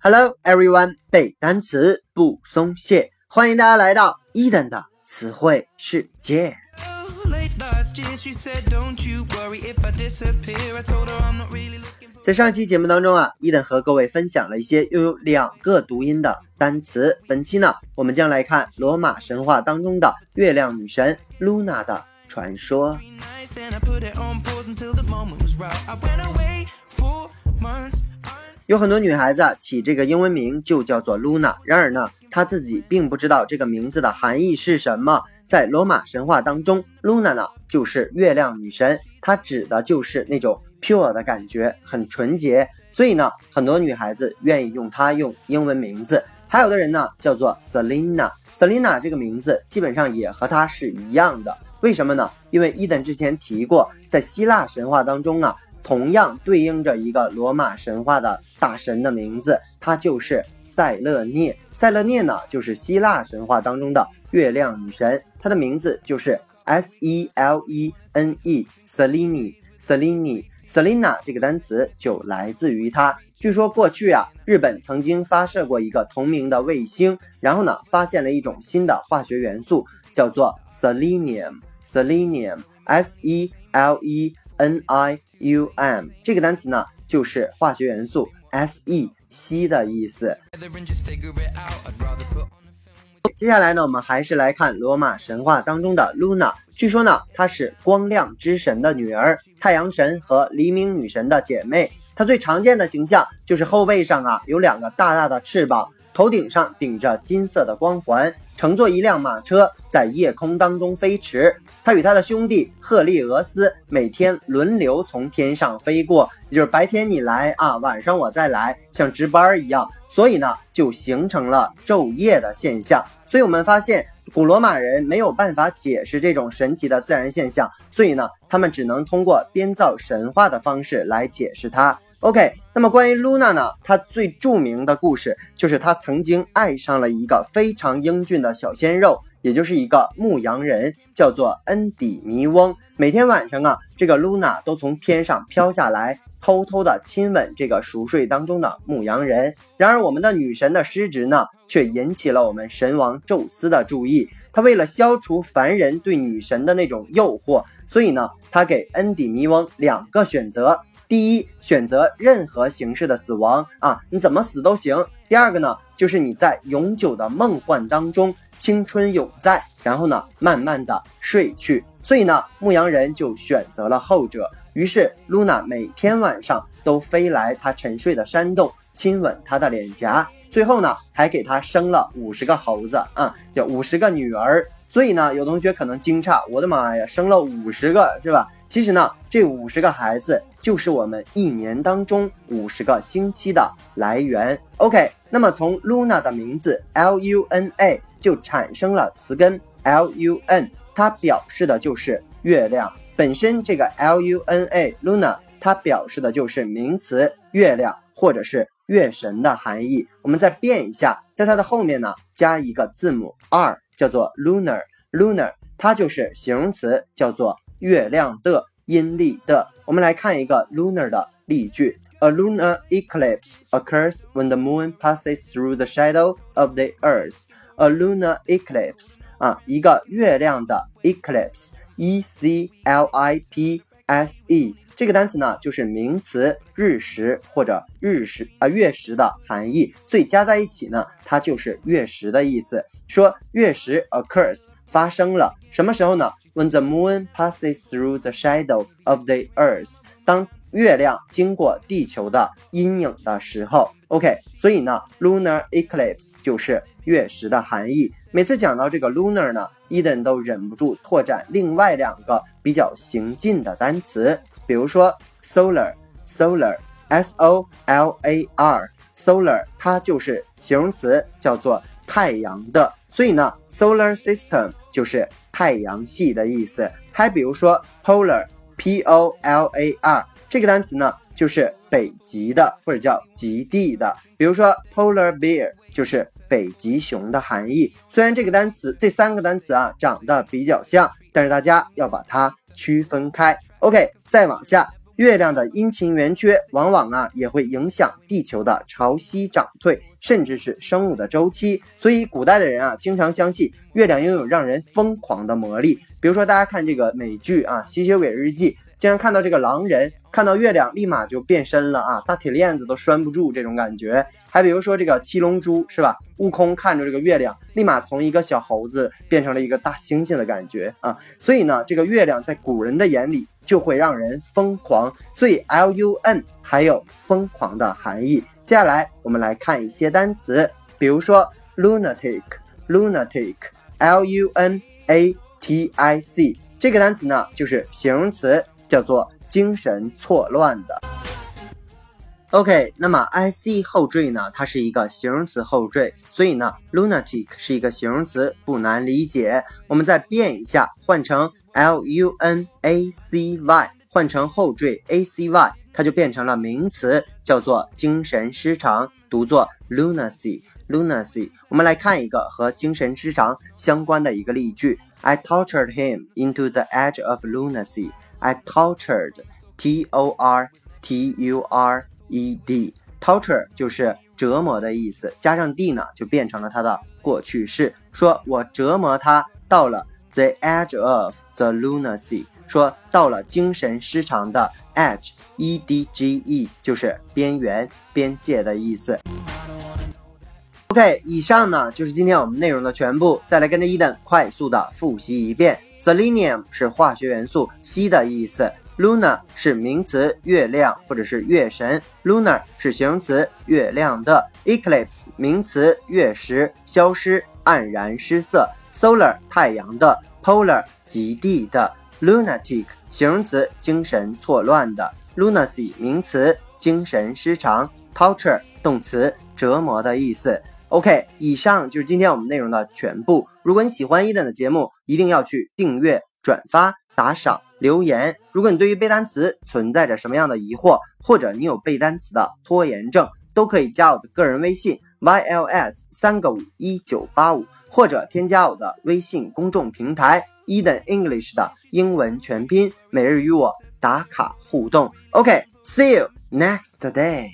Hello everyone，背单词不松懈，欢迎大家来到伊登的词汇世界。在上期节目当中啊，伊登和各位分享了一些拥有两个读音的单词。本期呢，我们将来看罗马神话当中的月亮女神 Luna 的传说。有很多女孩子起这个英文名就叫做 Luna，然而呢，她自己并不知道这个名字的含义是什么。在罗马神话当中，Luna 呢就是月亮女神，它指的就是那种 pure 的感觉，很纯洁。所以呢，很多女孩子愿意用它用英文名字。还有的人呢叫做 Selina，Selina 这个名字基本上也和它是一样的。为什么呢？因为伊登之前提过，在希腊神话当中呢。同样对应着一个罗马神话的大神的名字，它就是塞勒涅。塞勒涅呢，就是希腊神话当中的月亮女神，她的名字就是 S E L E N E，Selene，Selene，Selena 这个单词就来自于她。据说过去啊，日本曾经发射过一个同名的卫星，然后呢，发现了一种新的化学元素，叫做 Selenium Selenium, S E L E N I U M。这个单词呢，就是化学元素 S E 硒的意思。接下来呢，我们还是来看罗马神话当中的 Luna。据说呢，她是光亮之神的女儿，太阳神和黎明女神的姐妹。她最常见的形象就是后背上啊有两个大大的翅膀，头顶上顶着金色的光环。乘坐一辆马车在夜空当中飞驰，他与他的兄弟赫利俄斯每天轮流从天上飞过，也就是白天你来啊，晚上我再来，像值班一样，所以呢就形成了昼夜的现象。所以我们发现古罗马人没有办法解释这种神奇的自然现象，所以呢他们只能通过编造神话的方式来解释它。OK，那么关于 Luna 呢？她最著名的故事就是她曾经爱上了一个非常英俊的小鲜肉，也就是一个牧羊人，叫做恩底尼翁。每天晚上啊，这个 Luna 都从天上飘下来，偷偷的亲吻这个熟睡当中的牧羊人。然而，我们的女神的失职呢，却引起了我们神王宙斯的注意。他为了消除凡人对女神的那种诱惑，所以呢，他给恩底尼翁两个选择。第一，选择任何形式的死亡啊，你怎么死都行。第二个呢，就是你在永久的梦幻当中，青春永在，然后呢，慢慢的睡去。所以呢，牧羊人就选择了后者。于是，露娜每天晚上都飞来他沉睡的山洞，亲吻他的脸颊，最后呢，还给他生了五十个猴子啊，叫五十个女儿。所以呢，有同学可能惊诧，我的妈呀，生了五十个是吧？其实呢，这五十个孩子就是我们一年当中五十个星期的来源。OK，那么从 Luna 的名字 L U N A 就产生了词根 L U N，它表示的就是月亮本身。这个 L U N A Luna 它表示的就是名词月亮或者是月神的含义。我们再变一下，在它的后面呢加一个字母 R。叫做 lunar，lunar，它就是形容词，叫做月亮的、阴历的。我们来看一个 lunar 的例句：A lunar eclipse occurs when the moon passes through the shadow of the earth. A lunar eclipse 啊，一个月亮的 eclipse，e c l i p s e。这个单词呢，就是名词日食或者日食啊月食的含义，所以加在一起呢，它就是月食的意思。说月食 occurs 发生了什么时候呢？When the moon passes through the shadow of the earth，当月亮经过地球的阴影的时候。OK，所以呢，lunar eclipse 就是月食的含义。每次讲到这个 lunar 呢，伊登都忍不住拓展另外两个比较行近的单词。比如说 solar，solar，s o l a r，solar，它就是形容词，叫做太阳的。所以呢，solar system 就是太阳系的意思。还比如说 polar，p o l a r，这个单词呢，就是北极的或者叫极地的。比如说 polar bear 就是北极熊的含义。虽然这个单词这三个单词啊长得比较像，但是大家要把它区分开。OK，再往下月亮的阴晴圆缺往往啊也会影响地球的潮汐涨退，甚至是生物的周期。所以古代的人啊经常相信月亮拥有让人疯狂的魔力。比如说大家看这个美剧啊《吸血鬼日记》。竟然看到这个狼人看到月亮立马就变身了啊，大铁链子都拴不住这种感觉。还比如说这个七龙珠是吧？悟空看着这个月亮，立马从一个小猴子变成了一个大猩猩的感觉啊。所以呢，这个月亮在古人的眼里就会让人疯狂，所以 L U N 还有疯狂的含义。接下来我们来看一些单词，比如说 lunatic，lunatic，L U N A T I C 这个单词呢就是形容词。叫做精神错乱的。OK，那么 I C 后缀呢？它是一个形容词后缀，所以呢，lunatic 是一个形容词，不难理解。我们再变一下，换成 L U N A C Y，换成后缀 A C Y，它就变成了名词，叫做精神失常，读作 lunacy。lunacy。我们来看一个和精神失常相关的一个例句：I tortured him into the edge of lunacy。I tortured, T O R T U R E D, torture 就是折磨的意思，加上 d 呢，就变成了它的过去式。说我折磨他到了 the edge of the lunacy，说到了精神失常的 edge, E D G E 就是边缘、边界的意思。OK，以上呢就是今天我们内容的全部。再来跟着伊登快速的复习一遍。Selenium 是化学元素硒的意思，Luna 是名词月亮或者是月神，Lunar 是形容词月亮的，Eclipse 名词月食消失黯然失色，Solar 太阳的，Polar 极地的，Lunatic 形容词精神错乱的，Lunacy 名词精神失常，Torture 动词折磨的意思。OK，以上就是今天我们内容的全部。如果你喜欢伊登的节目，一定要去订阅、转发、打赏、留言。如果你对于背单词存在着什么样的疑惑，或者你有背单词的拖延症，都可以加我的个人微信 yls 三个五一九八五，或者添加我的微信公众平台 Eden English 的英文全拼，每日与我打卡互动。OK，see you next day。